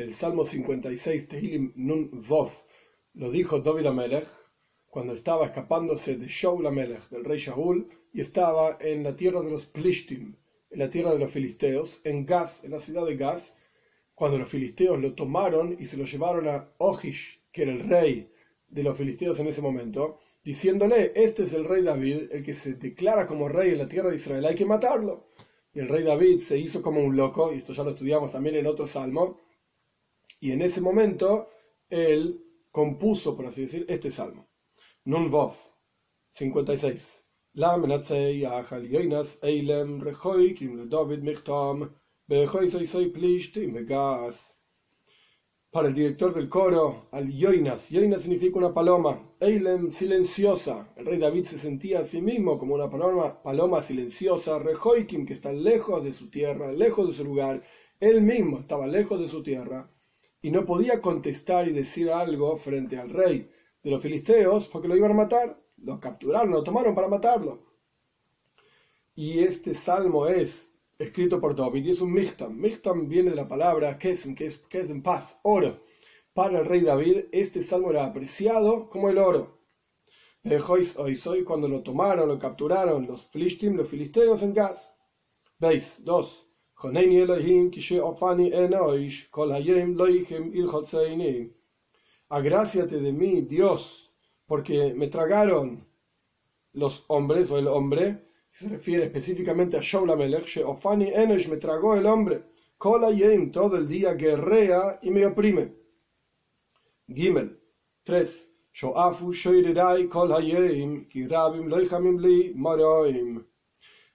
el Salmo 56, Tehilim Nun Vov, lo dijo David Amelech cuando estaba escapándose de Shaul Amelech, del rey Shaul, y estaba en la tierra de los Plishtim, en la tierra de los filisteos, en Gaz, en la ciudad de Gaz, cuando los filisteos lo tomaron y se lo llevaron a Ojish, que era el rey de los filisteos en ese momento, diciéndole, este es el rey David, el que se declara como rey en la tierra de Israel, hay que matarlo. Y el rey David se hizo como un loco, y esto ya lo estudiamos también en otro salmo, y en ese momento él compuso, por así decir, este salmo. Nun Vov, 56. Para el director del coro, al Yoinas. Yoinas significa una paloma. Eilem, silenciosa. El rey David se sentía a sí mismo como una paloma, paloma silenciosa. Rejoikim, que está lejos de su tierra, lejos de su lugar. Él mismo estaba lejos de su tierra y no podía contestar y decir algo frente al rey de los filisteos porque lo iban a matar. Lo capturaron, lo tomaron para matarlo. Y este salmo es escrito por David y es un mihtam. Mihtam viene de la palabra kesem, que es, que es en paz, oro. Para el rey David, este salmo era apreciado como el oro. Hoy soy cuando lo tomaron, lo capturaron los filisteos en Gaz. ¿Veis? Dos. Agráciate de mí, Dios, porque me tragaron los hombres o el hombre, se refiere específicamente a Shaul Amelech, Ofani Enosh me tragó el hombre, todo el día guerrea y me oprime. Gimel 3.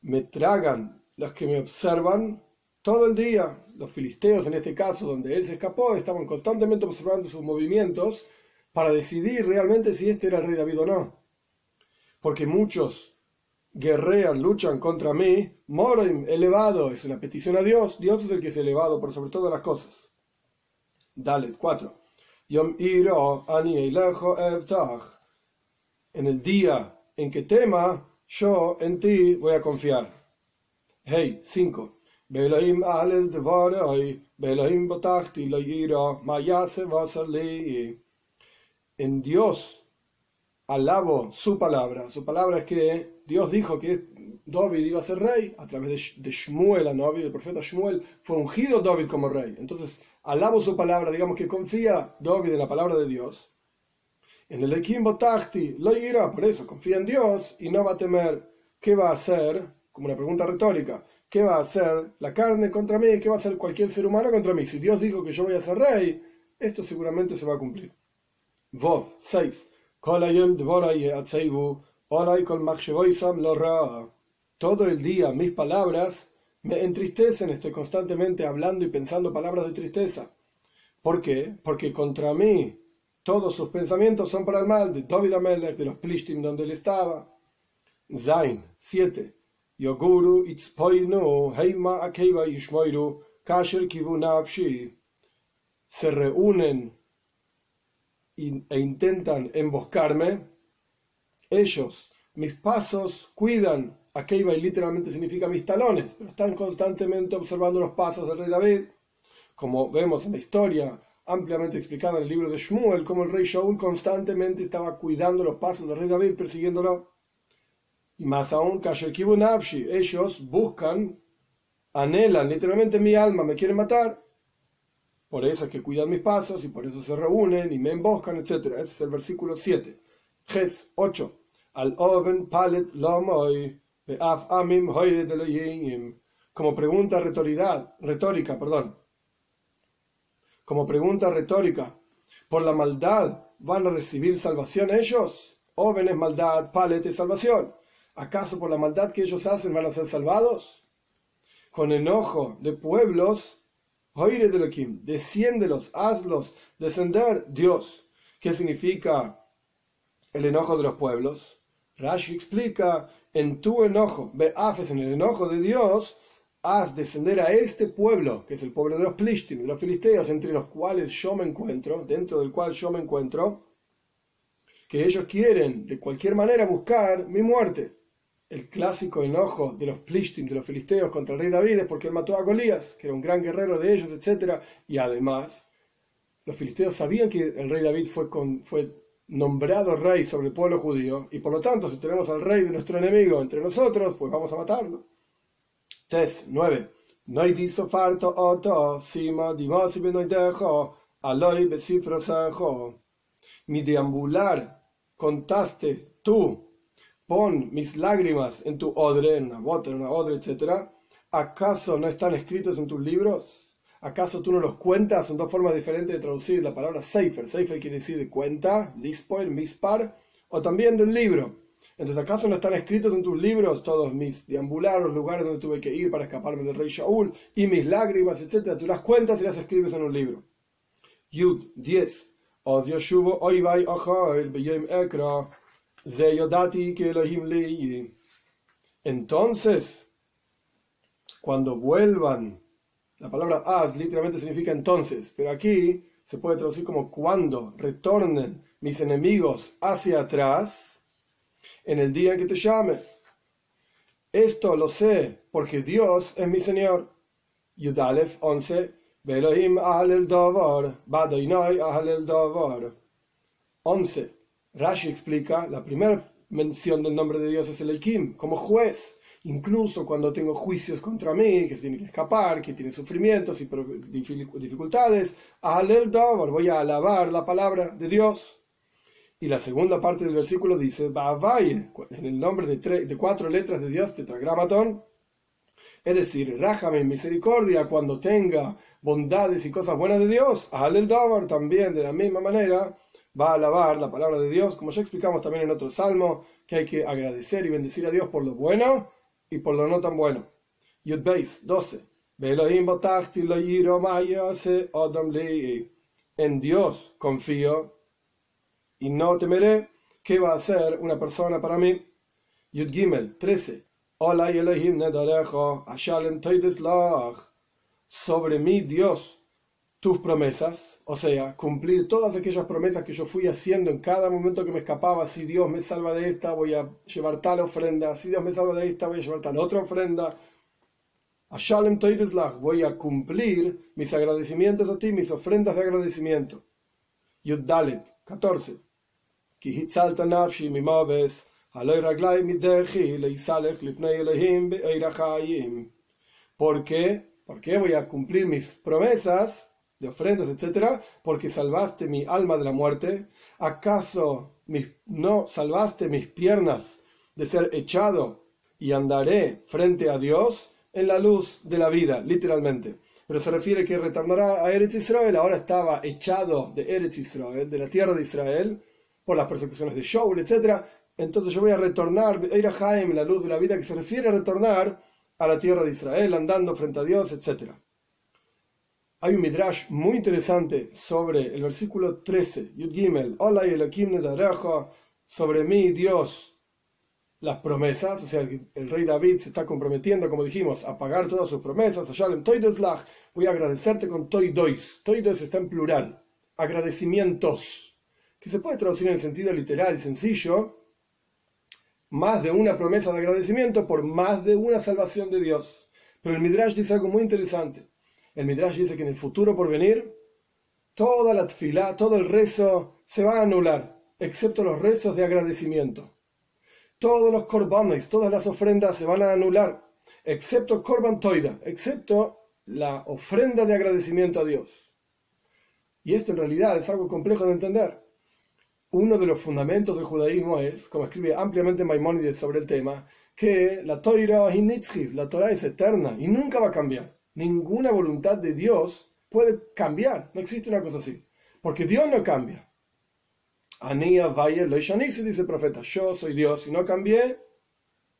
Me tragan los que me observan todo el día. Los filisteos, en este caso, donde él se escapó, estaban constantemente observando sus movimientos para decidir realmente si este era el rey David o no. Porque muchos guerrean, luchan contra mí. Morim, elevado, es una petición a Dios. Dios es el que es elevado por sobre todas las cosas. Dale, 4. Yom En el día en que tema, yo en ti voy a confiar. Hey, 5. En Dios alabo su palabra. Su palabra es que Dios dijo que David iba a ser rey a través de, Shmuel, el profeta Shmuel, fue ungido David como rey. Entonces, alabo su palabra, digamos que confía David en la palabra de Dios. En el Ekim Botachti lo irá, por eso confía en Dios y no va a temer qué va a hacer, como una pregunta retórica ¿qué va a hacer la carne contra mí? ¿Qué va a hacer cualquier ser humano contra mí? Si Dios dijo que yo voy a ser rey, esto seguramente se va a cumplir. Vov 6. Todo el día mis palabras me entristecen, estoy constantemente hablando y pensando palabras de tristeza. ¿Por qué? Porque contra mí todos sus pensamientos son para el mal, de David Amelech, de los Plishtim donde él estaba. Zain 7. Yoguru itzpoinu heima akeva yishmoiru kasher kivu se reúnen e intentan emboscarme, ellos, mis pasos, cuidan. Akeiva literalmente significa mis talones, pero están constantemente observando los pasos del rey David, como vemos en la historia ampliamente explicada en el libro de Shmuel, como el rey Shaul constantemente estaba cuidando los pasos del rey David, persiguiéndolo. Y más aún, ellos buscan, anhelan literalmente mi alma, me quieren matar. Por eso es que cuidan mis pasos y por eso se reúnen y me emboscan, etc. Ese es el versículo 7. Ges 8. Al oven palet lomoy, amim Como pregunta retórica, retórica, perdón. Como pregunta retórica, ¿por la maldad van a recibir salvación ellos? Oven es maldad, palet es salvación. ¿Acaso por la maldad que ellos hacen van a ser salvados? Con enojo de pueblos, oire de desciéndelos, hazlos descender, Dios. ¿Qué significa el enojo de los pueblos? Rashi explica, en tu enojo, Beafes, en el enojo de Dios, haz descender a este pueblo, que es el pueblo de los Plishtim, los filisteos, entre los cuales yo me encuentro, dentro del cual yo me encuentro, que ellos quieren de cualquier manera buscar mi muerte el clásico enojo de los Plishtim, de los filisteos contra el rey David es porque él mató a Golías, que era un gran guerrero de ellos, etc. Y además, los filisteos sabían que el rey David fue, fue nombrado rey sobre el pueblo judío, y por lo tanto, si tenemos al rey de nuestro enemigo entre nosotros, pues vamos a matarlo. Test 9. Mi deambular contaste tú, pon mis lágrimas en tu odre, en una bota, en una odre, etc. ¿Acaso no están escritos en tus libros? ¿Acaso tú no los cuentas? Son dos formas diferentes de traducir la palabra Seifer. Seifer quiere decir de cuenta, Lispoir, Mispar, o también de un libro. Entonces, ¿acaso no están escritos en tus libros todos mis deambularos, lugares donde tuve que ir para escaparme del rey Shaul, y mis lágrimas, etcétera? Tú las cuentas y las escribes en un libro. Yud 10. Entonces, cuando vuelvan la palabra as literalmente significa entonces, pero aquí se puede traducir como cuando retornen mis enemigos hacia atrás en el día en que te llame. Esto lo sé porque Dios es mi Señor. Yudalef 11. Belohim el davar, el davar. 11. Rashi explica, la primera mención del nombre de Dios es el Elohim, como juez incluso cuando tengo juicios contra mí, que se tiene que escapar, que tiene sufrimientos y dificultades, voy a alabar la palabra de Dios. Y la segunda parte del versículo dice, en el nombre de, de cuatro letras de Dios, tetragramatón, es decir, rájame en misericordia cuando tenga bondades y cosas buenas de Dios. Alel también, de la misma manera, va a alabar la palabra de Dios, como ya explicamos también en otro salmo, que hay que agradecer y bendecir a Dios por lo bueno y por lo no tan bueno. Yud Beis 12. En Dios confío y no temeré qué va a hacer una persona para mí. Yud Gimel 13. Sobre mí, Dios, tus promesas, o sea, cumplir todas aquellas promesas que yo fui haciendo en cada momento que me escapaba. Si Dios me salva de esta, voy a llevar tal ofrenda. Si Dios me salva de esta, voy a llevar tal otra ofrenda. voy a cumplir mis agradecimientos a ti, mis ofrendas de agradecimiento. Dalet 14. ¿Por qué? ¿Por qué voy a cumplir mis promesas de ofrendas, etcétera, porque salvaste mi alma de la muerte. ¿Acaso no salvaste mis piernas de ser echado y andaré frente a Dios en la luz de la vida, literalmente? Pero se refiere que retornará a Eretz Israel. Ahora estaba echado de Eretz Israel, de la tierra de Israel, por las persecuciones de Shaul, etcétera. Entonces yo voy a retornar, ir a la luz de la vida, que se refiere a retornar a la tierra de Israel, andando frente a Dios, etcétera. Hay un midrash muy interesante sobre el versículo 13, Yud Gimel, Hola y sobre mí Dios, las promesas, o sea, el, rey David se está comprometiendo, como dijimos, a pagar todas sus promesas, voy a agradecerte con toidois, toidois está en plural, agradecimientos, que se puede traducir en el sentido literal y sencillo, más de una promesa de agradecimiento por más de una salvación de Dios. Pero el Midrash dice algo muy interesante. El Midrash dice que en el futuro por venir, toda la tfilá, todo el rezo se va a anular, excepto los rezos de agradecimiento. Todos los korbanes, todas las ofrendas se van a anular, excepto korban toida, excepto la ofrenda de agradecimiento a Dios. Y esto en realidad es algo complejo de entender. Uno de los fundamentos del judaísmo es, como escribe ampliamente Maimónides sobre el tema, que la Torah la Torah es eterna y nunca va a cambiar ninguna voluntad de Dios puede cambiar. No existe una cosa así. Porque Dios no cambia. Anía, Valle, Loishanisi, dice el profeta, yo soy Dios y no cambié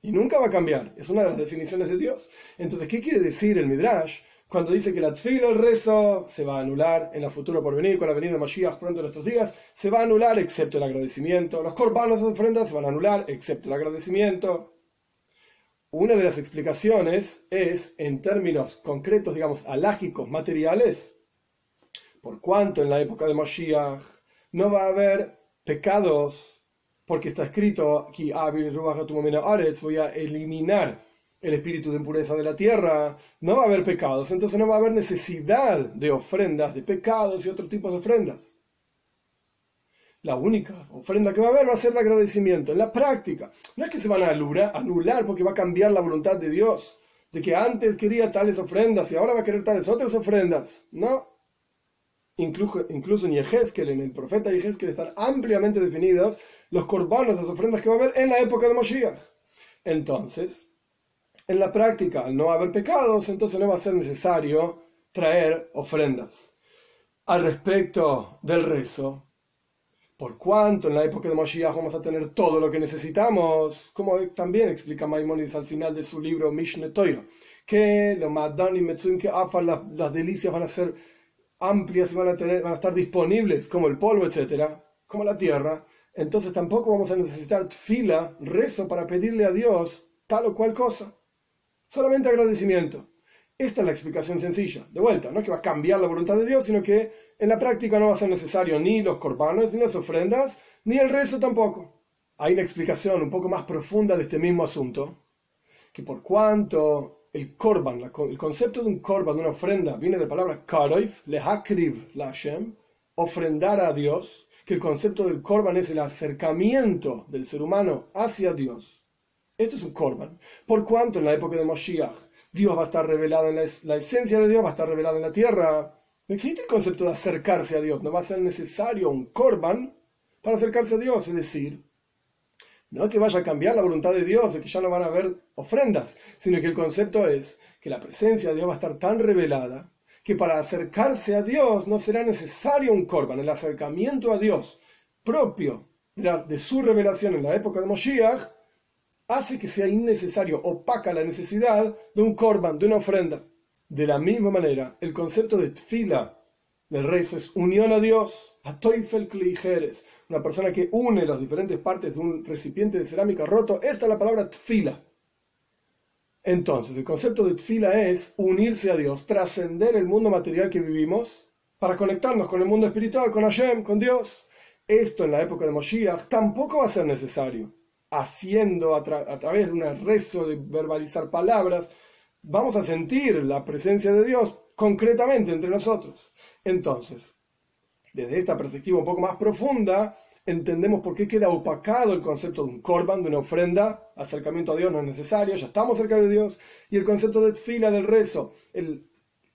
y nunca va a cambiar. Es una de las definiciones de Dios. Entonces, ¿qué quiere decir el Midrash cuando dice que la tfila, el rezo, se va a anular en el futuro por venir, con la venida de Mashiach pronto en estos días, se va a anular excepto el agradecimiento. Los corbanos de ofrendas se van a anular excepto el agradecimiento. Una de las explicaciones es, en términos concretos, digamos, alágicos, materiales, por cuanto en la época de Moshiach no va a haber pecados, porque está escrito aquí, voy a eliminar el espíritu de impureza de la tierra, no va a haber pecados, entonces no va a haber necesidad de ofrendas, de pecados y otros tipos de ofrendas. La única ofrenda que va a haber va a ser de agradecimiento. En la práctica, no es que se van a anular porque va a cambiar la voluntad de Dios, de que antes quería tales ofrendas y ahora va a querer tales otras ofrendas. No. Incluso, incluso en Yehezkel, en el profeta Yehezkel, están ampliamente definidos los corbanos, las ofrendas que va a haber en la época de Moshiach. Entonces, en la práctica, al no haber pecados, entonces no va a ser necesario traer ofrendas. Al respecto del rezo, por cuanto en la época de Moshiach vamos a tener todo lo que necesitamos, como también explica Maimonides al final de su libro Mishne Toiro, que lo y que las, las delicias van a ser amplias y van a, tener, van a estar disponibles, como el polvo, etcétera, como la tierra, entonces tampoco vamos a necesitar fila, rezo para pedirle a Dios tal o cual cosa. Solamente agradecimiento. Esta es la explicación sencilla. De vuelta, no que va a cambiar la voluntad de Dios, sino que en la práctica no va a ser necesario ni los corbanos, ni las ofrendas, ni el rezo tampoco. Hay una explicación un poco más profunda de este mismo asunto, que por cuanto el korban, el concepto de un korban, de una ofrenda, viene de la palabra karoif, lehakriv la Hashem, ofrendar a Dios, que el concepto del korban es el acercamiento del ser humano hacia Dios esto es un korban. Por cuanto en la época de Moshiach Dios va a estar revelado la, esencia de Dios, va a estar revelado en la tierra. No existe el concepto de acercarse a Dios. No va a ser necesario un korban para acercarse a Dios. Es decir, no que vaya a cambiar la voluntad de Dios, de que ya no van a haber ofrendas, sino que el concepto es que la presencia de Dios va a estar tan revelada que para acercarse a Dios no será necesario un korban. El acercamiento a Dios propio de su revelación en la época de Moshiach hace que sea innecesario, opaca la necesidad de un korban, de una ofrenda. De la misma manera, el concepto de tfila del rezo es unión a Dios, a toifel klijeres, una persona que une las diferentes partes de un recipiente de cerámica roto. Esta es la palabra tfila. Entonces, el concepto de tfila es unirse a Dios, trascender el mundo material que vivimos para conectarnos con el mundo espiritual, con Hashem, con Dios. Esto en la época de Moshiach tampoco va a ser necesario haciendo a, través de un rezo de verbalizar palabras, vamos a sentir la presencia de Dios concretamente entre nosotros. Entonces, desde esta perspectiva un poco más profunda, entendemos por qué queda opacado el concepto de un korban, de una ofrenda, acercamiento a Dios no es necesario, ya estamos cerca de Dios, y el concepto de fila del rezo,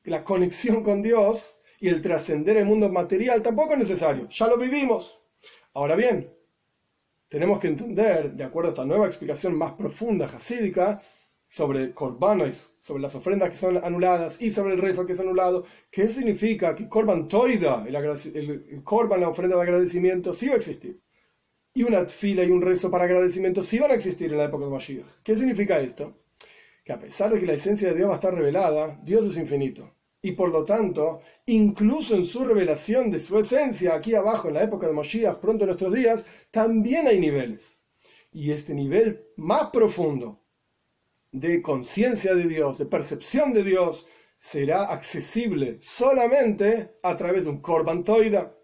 la conexión con Dios y el trascender el mundo material tampoco es necesario, ya lo vivimos. Ahora bien, tenemos que entender, de acuerdo a esta nueva explicación más profunda, hasídica, sobre korbanos, sobre las ofrendas que son anuladas y sobre el rezo que es anulado, ¿qué significa que korban toida, el, el, korban, la ofrenda de agradecimiento, sí va a existir? Y una fila y un rezo para agradecimiento sí van a existir en la época de Mashiach. ¿Qué significa esto? Que a pesar de que la esencia de Dios va a estar revelada, Dios es infinito y por lo tanto, incluso en su revelación de su esencia, aquí abajo en la época de Moshiach, pronto en nuestros días, también hay niveles. Y este nivel más profundo de conciencia de Dios, de percepción de Dios, será accesible solamente a través de un korban toida,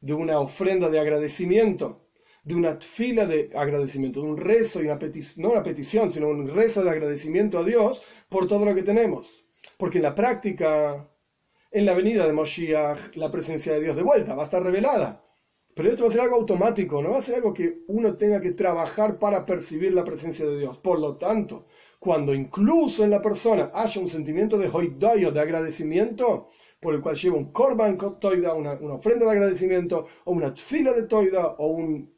de una ofrenda de agradecimiento, de una fila de agradecimiento, de un rezo y una petición, no una petición, sino un rezo de agradecimiento a Dios por todo lo que tenemos. Porque en la práctica, en la venida de Moshiach, la presencia de Dios de vuelta va a estar revelada. Pero esto va a ser algo automático, no va a ser algo que uno tenga que trabajar para percibir la presencia de Dios. Por lo tanto, cuando incluso en la persona haya un sentimiento de hoidoyo, de agradecimiento, por el cual lleva un korban toida, una, una ofrenda de agradecimiento, o una fila de toida, o un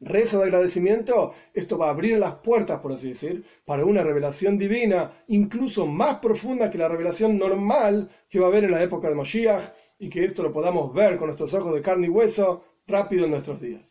rezo de agradecimiento, esto va a abrir las puertas, por así decir, para una revelación divina, incluso más profunda que la revelación normal que va a haber en la época de Moshiach, y que esto lo podamos ver con nuestros ojos de carne y hueso rápido en nuestros días.